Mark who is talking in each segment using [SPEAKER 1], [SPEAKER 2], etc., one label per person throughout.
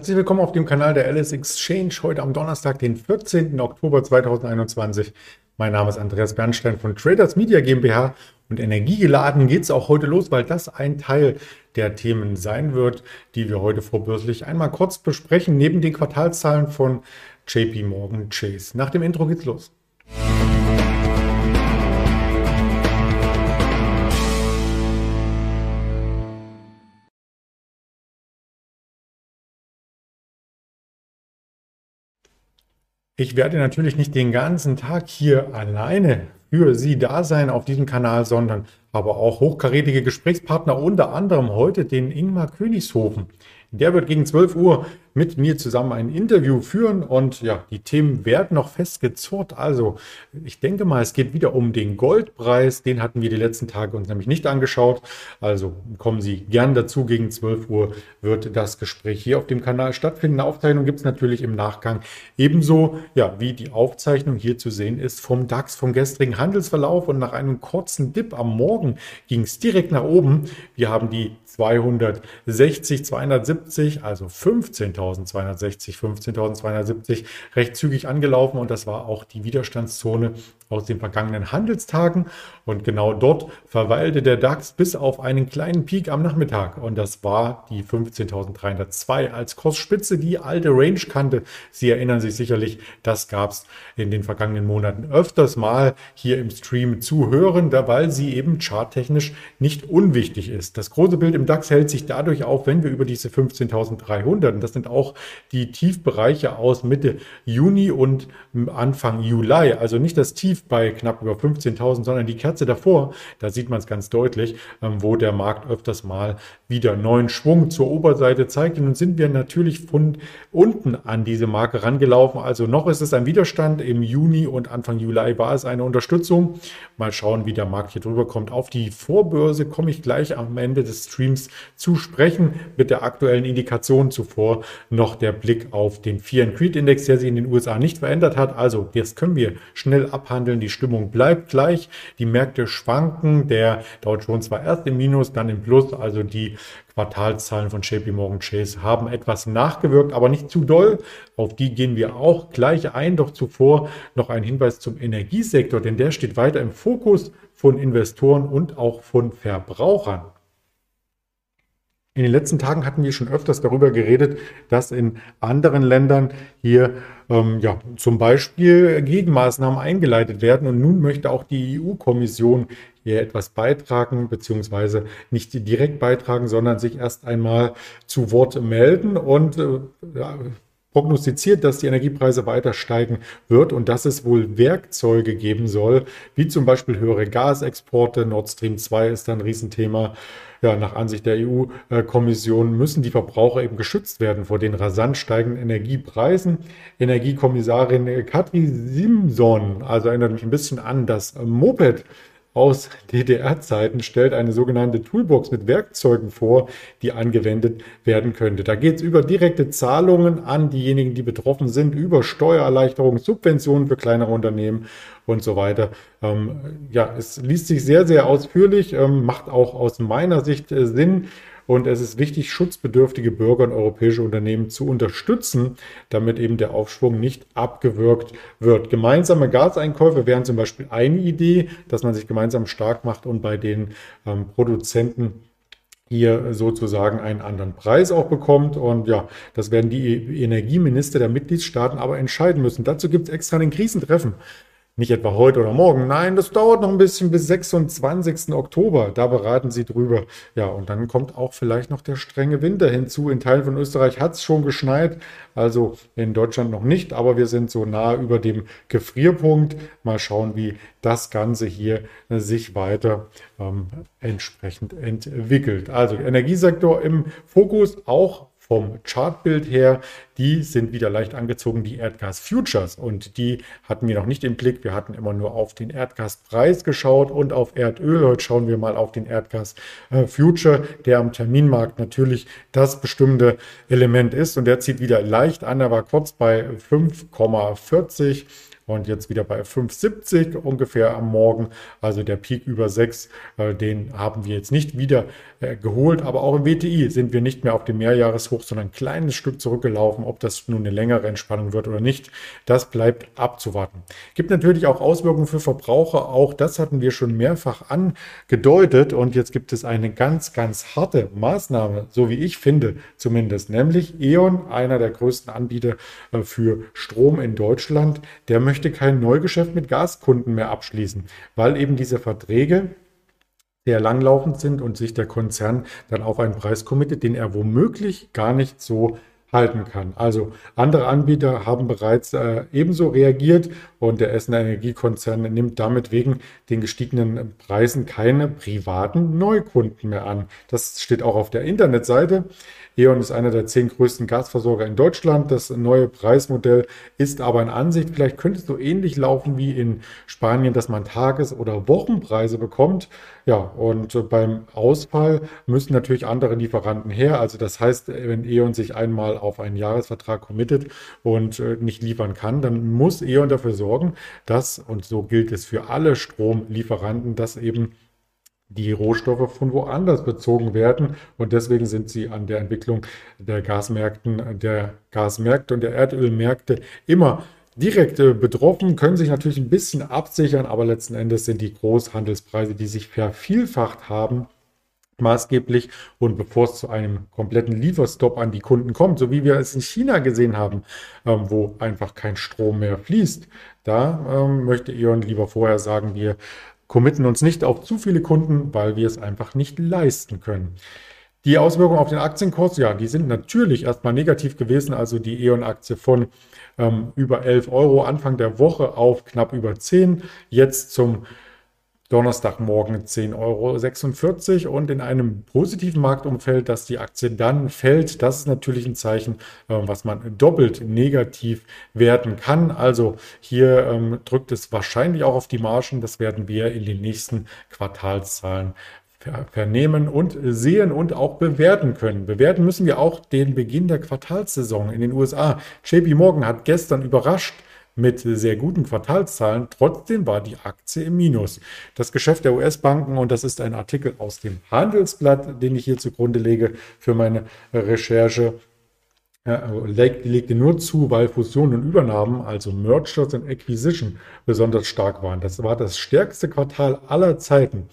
[SPEAKER 1] Herzlich willkommen auf dem Kanal der Alice Exchange heute am Donnerstag, den 14. Oktober 2021. Mein Name ist Andreas Bernstein von Traders Media GmbH und energiegeladen geht es auch heute los, weil das ein Teil der Themen sein wird, die wir heute vorbörslich einmal kurz besprechen, neben den Quartalszahlen von JP Morgan Chase. Nach dem Intro geht's los. Ich werde natürlich nicht den ganzen Tag hier alleine für Sie da sein auf diesem Kanal, sondern aber auch hochkarätige Gesprächspartner, unter anderem heute den Ingmar Königshofen. Der wird gegen 12 Uhr mit mir zusammen ein Interview führen und ja, die Themen werden noch festgezurrt. Also ich denke mal, es geht wieder um den Goldpreis. Den hatten wir die letzten Tage uns nämlich nicht angeschaut. Also kommen Sie gern dazu. Gegen 12 Uhr wird das Gespräch hier auf dem Kanal stattfinden. Eine Aufzeichnung gibt es natürlich im Nachgang. Ebenso ja, wie die Aufzeichnung hier zu sehen ist vom DAX, vom gestrigen Handelsverlauf und nach einem kurzen Dip am Morgen ging es direkt nach oben. Wir haben die 260, 270, also 15.000 15.260, 15.270 recht zügig angelaufen und das war auch die Widerstandszone aus den vergangenen Handelstagen. Und genau dort verweilte der DAX bis auf einen kleinen Peak am Nachmittag. Und das war die 15.302 als Kursspitze, die alte Range-Kante. Sie erinnern sich sicherlich, das gab es in den vergangenen Monaten öfters mal hier im Stream zu hören, da weil sie eben charttechnisch nicht unwichtig ist. Das große Bild im DAX hält sich dadurch auf, wenn wir über diese 15.300, und das sind auch die Tiefbereiche aus Mitte Juni und Anfang Juli, also nicht das Tief bei knapp über 15.000, sondern die Kerze davor, da sieht man es ganz deutlich, ähm, wo der Markt öfters mal wieder neuen Schwung zur Oberseite zeigt. Und nun sind wir natürlich von unten an diese Marke rangelaufen. Also noch ist es ein Widerstand. Im Juni und Anfang Juli war es eine Unterstützung. Mal schauen, wie der Markt hier drüber kommt. Auf die Vorbörse komme ich gleich am Ende des Streams zu sprechen mit der aktuellen Indikation zuvor noch der Blick auf den Fear and Creed Index, der sich in den USA nicht verändert hat. Also das können wir schnell abhandeln handeln. Die Stimmung bleibt gleich. Die Märkte schwanken. Der Dow Jones war erst im Minus, dann im Plus. Also die Quartalszahlen von JP Morgan Chase haben etwas nachgewirkt, aber nicht zu doll. Auf die gehen wir auch gleich ein. Doch zuvor noch ein Hinweis zum Energiesektor, denn der steht weiter im Fokus von Investoren und auch von Verbrauchern. In den letzten Tagen hatten wir schon öfters darüber geredet, dass in anderen Ländern hier ähm, ja, zum Beispiel Gegenmaßnahmen eingeleitet werden. Und nun möchte auch die EU-Kommission hier etwas beitragen, beziehungsweise nicht direkt beitragen, sondern sich erst einmal zu Wort melden und äh, ja, prognostiziert, dass die Energiepreise weiter steigen wird und dass es wohl Werkzeuge geben soll, wie zum Beispiel höhere Gasexporte. Nord Stream 2 ist ein Riesenthema. Ja, nach Ansicht der EU-Kommission müssen die Verbraucher eben geschützt werden vor den rasant steigenden Energiepreisen. Energiekommissarin Katri Simson, also erinnert mich ein bisschen an das Moped aus DDR-Zeiten stellt eine sogenannte Toolbox mit Werkzeugen vor, die angewendet werden könnte. Da geht es über direkte Zahlungen an diejenigen, die betroffen sind, über Steuererleichterungen, Subventionen für kleinere Unternehmen und so weiter. Ähm, ja, es liest sich sehr, sehr ausführlich, ähm, macht auch aus meiner Sicht äh, Sinn. Und es ist wichtig, schutzbedürftige Bürger und europäische Unternehmen zu unterstützen, damit eben der Aufschwung nicht abgewürgt wird. Gemeinsame Gaseinkäufe wären zum Beispiel eine Idee, dass man sich gemeinsam stark macht und bei den ähm, Produzenten hier sozusagen einen anderen Preis auch bekommt. Und ja, das werden die Energieminister der Mitgliedstaaten aber entscheiden müssen. Dazu gibt es extra ein Krisentreffen nicht etwa heute oder morgen. Nein, das dauert noch ein bisschen bis 26. Oktober. Da beraten sie drüber. Ja, und dann kommt auch vielleicht noch der strenge Winter hinzu. In Teilen von Österreich hat es schon geschneit, also in Deutschland noch nicht, aber wir sind so nah über dem Gefrierpunkt. Mal schauen, wie das Ganze hier sich weiter ähm, entsprechend entwickelt. Also Energiesektor im Fokus, auch vom Chartbild her, die sind wieder leicht angezogen, die Erdgas-Futures. Und die hatten wir noch nicht im Blick. Wir hatten immer nur auf den Erdgaspreis geschaut und auf Erdöl. Heute schauen wir mal auf den Erdgas-Future, der am Terminmarkt natürlich das bestimmte Element ist. Und der zieht wieder leicht an. Er war kurz bei 5,40 und jetzt wieder bei 5,70 ungefähr am Morgen. Also der Peak über 6, äh, den haben wir jetzt nicht wieder äh, geholt. Aber auch im WTI sind wir nicht mehr auf dem Mehrjahreshoch, sondern ein kleines Stück zurückgelaufen. Ob das nun eine längere Entspannung wird oder nicht, das bleibt abzuwarten. Gibt natürlich auch Auswirkungen für Verbraucher. Auch das hatten wir schon mehrfach angedeutet. Und jetzt gibt es eine ganz, ganz harte Maßnahme, so wie ich finde zumindest, nämlich E.ON, einer der größten Anbieter äh, für Strom in Deutschland, der möchte kein Neugeschäft mit Gaskunden mehr abschließen, weil eben diese Verträge sehr langlaufend sind und sich der Konzern dann auf einen Preis committet, den er womöglich gar nicht so halten kann. Also andere Anbieter haben bereits äh, ebenso reagiert und der Essener Energiekonzern nimmt damit wegen den gestiegenen Preisen keine privaten Neukunden mehr an. Das steht auch auf der Internetseite. E.ON ist einer der zehn größten Gasversorger in Deutschland. Das neue Preismodell ist aber in Ansicht, vielleicht könnte es so ähnlich laufen wie in Spanien, dass man Tages- oder Wochenpreise bekommt. Ja, und beim Ausfall müssen natürlich andere Lieferanten her. Also das heißt, wenn E.ON sich einmal auf einen Jahresvertrag committet und äh, nicht liefern kann, dann muss E.ON dafür sorgen, dass, und so gilt es für alle Stromlieferanten, dass eben die Rohstoffe von woanders bezogen werden. Und deswegen sind sie an der Entwicklung der Gasmärkten, der Gasmärkte und der Erdölmärkte immer direkt äh, betroffen, können sich natürlich ein bisschen absichern, aber letzten Endes sind die Großhandelspreise, die sich vervielfacht haben, maßgeblich. Und bevor es zu einem kompletten Lieferstopp an die Kunden kommt, so wie wir es in China gesehen haben, ähm, wo einfach kein Strom mehr fließt, da ähm, möchte E.ON lieber vorher sagen, wir committen uns nicht auf zu viele Kunden, weil wir es einfach nicht leisten können. Die Auswirkungen auf den Aktienkurs, ja, die sind natürlich erstmal negativ gewesen. Also die E.ON-Aktie von ähm, über 11 Euro Anfang der Woche auf knapp über 10, jetzt zum Donnerstagmorgen 10,46 Euro und in einem positiven Marktumfeld, dass die Aktie dann fällt, das ist natürlich ein Zeichen, äh, was man doppelt negativ werten kann. Also hier ähm, drückt es wahrscheinlich auch auf die Margen. Das werden wir in den nächsten Quartalszahlen vernehmen und sehen und auch bewerten können. Bewerten müssen wir auch den Beginn der Quartalssaison in den USA. JP Morgan hat gestern überrascht mit sehr guten Quartalszahlen. Trotzdem war die Aktie im Minus. Das Geschäft der US-Banken, und das ist ein Artikel aus dem Handelsblatt, den ich hier zugrunde lege für meine Recherche, legte nur zu, weil Fusionen und Übernahmen, also Mergers and Acquisition, besonders stark waren. Das war das stärkste Quartal aller Zeiten.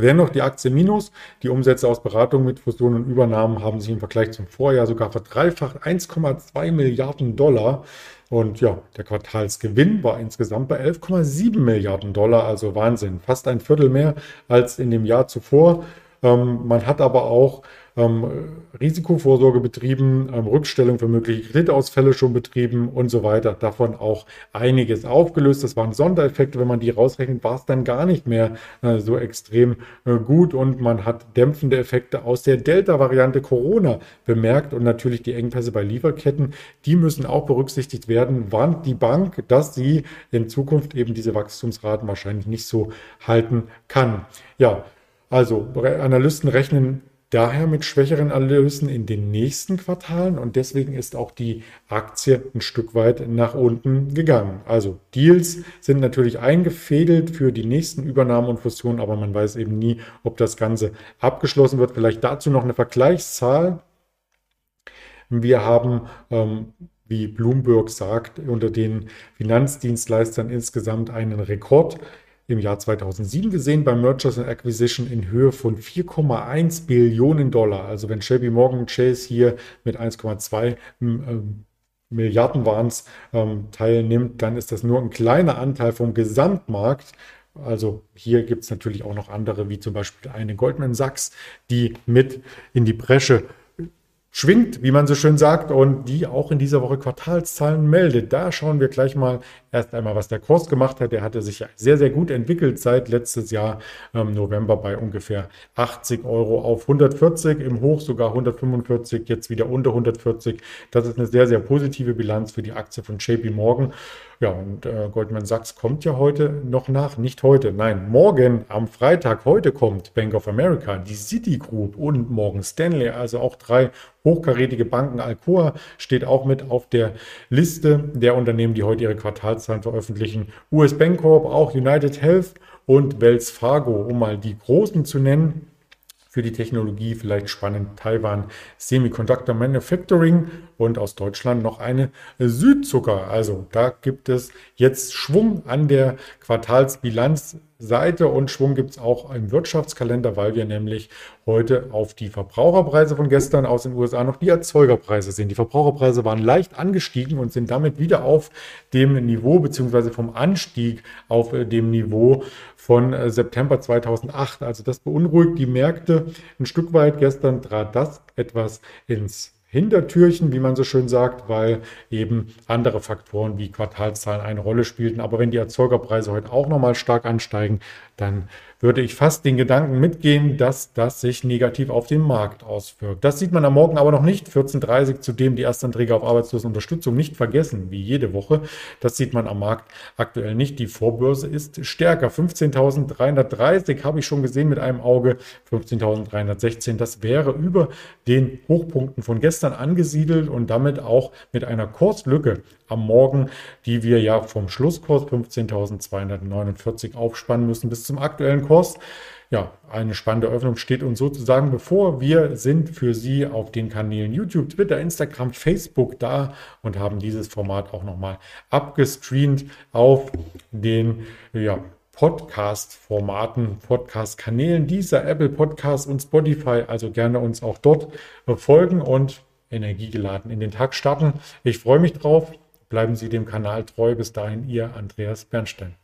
[SPEAKER 1] Dennoch die Aktie minus. Die Umsätze aus Beratung mit Fusionen und Übernahmen haben sich im Vergleich zum Vorjahr sogar verdreifacht. 1,2 Milliarden Dollar. Und ja, der Quartalsgewinn war insgesamt bei 11,7 Milliarden Dollar, also Wahnsinn. Fast ein Viertel mehr als in dem Jahr zuvor. Ähm, man hat aber auch ähm, Risikovorsorge betrieben, ähm, Rückstellung für mögliche Kreditausfälle schon betrieben und so weiter. Davon auch einiges aufgelöst. Das waren Sondereffekte. Wenn man die rausrechnet, war es dann gar nicht mehr äh, so extrem äh, gut und man hat dämpfende Effekte aus der Delta-Variante Corona bemerkt und natürlich die Engpässe bei Lieferketten. Die müssen auch berücksichtigt werden. Warnt die Bank, dass sie in Zukunft eben diese Wachstumsraten wahrscheinlich nicht so halten kann. Ja, also Analysten rechnen daher mit schwächeren Erlösen in den nächsten Quartalen und deswegen ist auch die Aktie ein Stück weit nach unten gegangen. Also Deals sind natürlich eingefädelt für die nächsten Übernahmen und Fusionen, aber man weiß eben nie, ob das Ganze abgeschlossen wird. Vielleicht dazu noch eine Vergleichszahl. Wir haben ähm, wie Bloomberg sagt, unter den Finanzdienstleistern insgesamt einen Rekord im Jahr 2007 gesehen bei Mergers and Acquisition in Höhe von 4,1 Billionen Dollar. Also wenn JP Morgan Chase hier mit 1,2 ähm, Milliarden Warns ähm, teilnimmt, dann ist das nur ein kleiner Anteil vom Gesamtmarkt. Also hier gibt es natürlich auch noch andere, wie zum Beispiel eine Goldman Sachs, die mit in die Bresche schwingt, wie man so schön sagt, und die auch in dieser Woche Quartalszahlen meldet. Da schauen wir gleich mal erst einmal, was der Kurs gemacht hat. Der hatte sich sehr, sehr gut entwickelt seit letztes Jahr ähm, November bei ungefähr 80 Euro auf 140, im Hoch sogar 145, jetzt wieder unter 140. Das ist eine sehr, sehr positive Bilanz für die Aktie von JP Morgan. Ja, und äh, Goldman Sachs kommt ja heute noch nach. Nicht heute, nein, morgen am Freitag. Heute kommt Bank of America, die Citigroup und Morgan Stanley, also auch drei hochkarätige Banken. Alcoa steht auch mit auf der Liste der Unternehmen, die heute ihre Quartalszahlen veröffentlichen. US Bank Corp, auch United Health und Wells Fargo, um mal die großen zu nennen für die Technologie vielleicht spannend. Taiwan Semiconductor Manufacturing und aus Deutschland noch eine Südzucker. Also da gibt es jetzt Schwung an der Quartalsbilanzseite und Schwung gibt es auch im Wirtschaftskalender, weil wir nämlich heute auf die Verbraucherpreise von gestern aus den USA noch die Erzeugerpreise sehen. Die Verbraucherpreise waren leicht angestiegen und sind damit wieder auf dem Niveau beziehungsweise vom Anstieg auf dem Niveau von äh, September 2008. Also das beunruhigt die Märkte ein Stück weit. Gestern trat das etwas ins Hintertürchen, wie man so schön sagt, weil eben andere Faktoren wie Quartalszahlen eine Rolle spielten. Aber wenn die Erzeugerpreise heute auch nochmal stark ansteigen, dann würde ich fast den Gedanken mitgehen, dass das sich negativ auf den Markt auswirkt. Das sieht man am Morgen aber noch nicht. 14.30 Uhr zudem die Erstanträge auf Arbeitslosenunterstützung nicht vergessen, wie jede Woche. Das sieht man am Markt aktuell nicht. Die Vorbörse ist stärker. 15.330 habe ich schon gesehen mit einem Auge. 15.316, das wäre über den Hochpunkten von gestern angesiedelt und damit auch mit einer Kurslücke am Morgen, die wir ja vom Schlusskurs 15.249 aufspannen müssen bis zum aktuellen Kurs. Ja, eine spannende Öffnung steht uns sozusagen bevor. Wir sind für Sie auf den Kanälen YouTube, Twitter, Instagram, Facebook da und haben dieses Format auch nochmal abgestreamt auf den ja, Podcast-Formaten, Podcast-Kanälen dieser Apple Podcast und Spotify. Also gerne uns auch dort folgen und energiegeladen in den Tag starten. Ich freue mich drauf. Bleiben Sie dem Kanal treu. Bis dahin, Ihr Andreas Bernstein.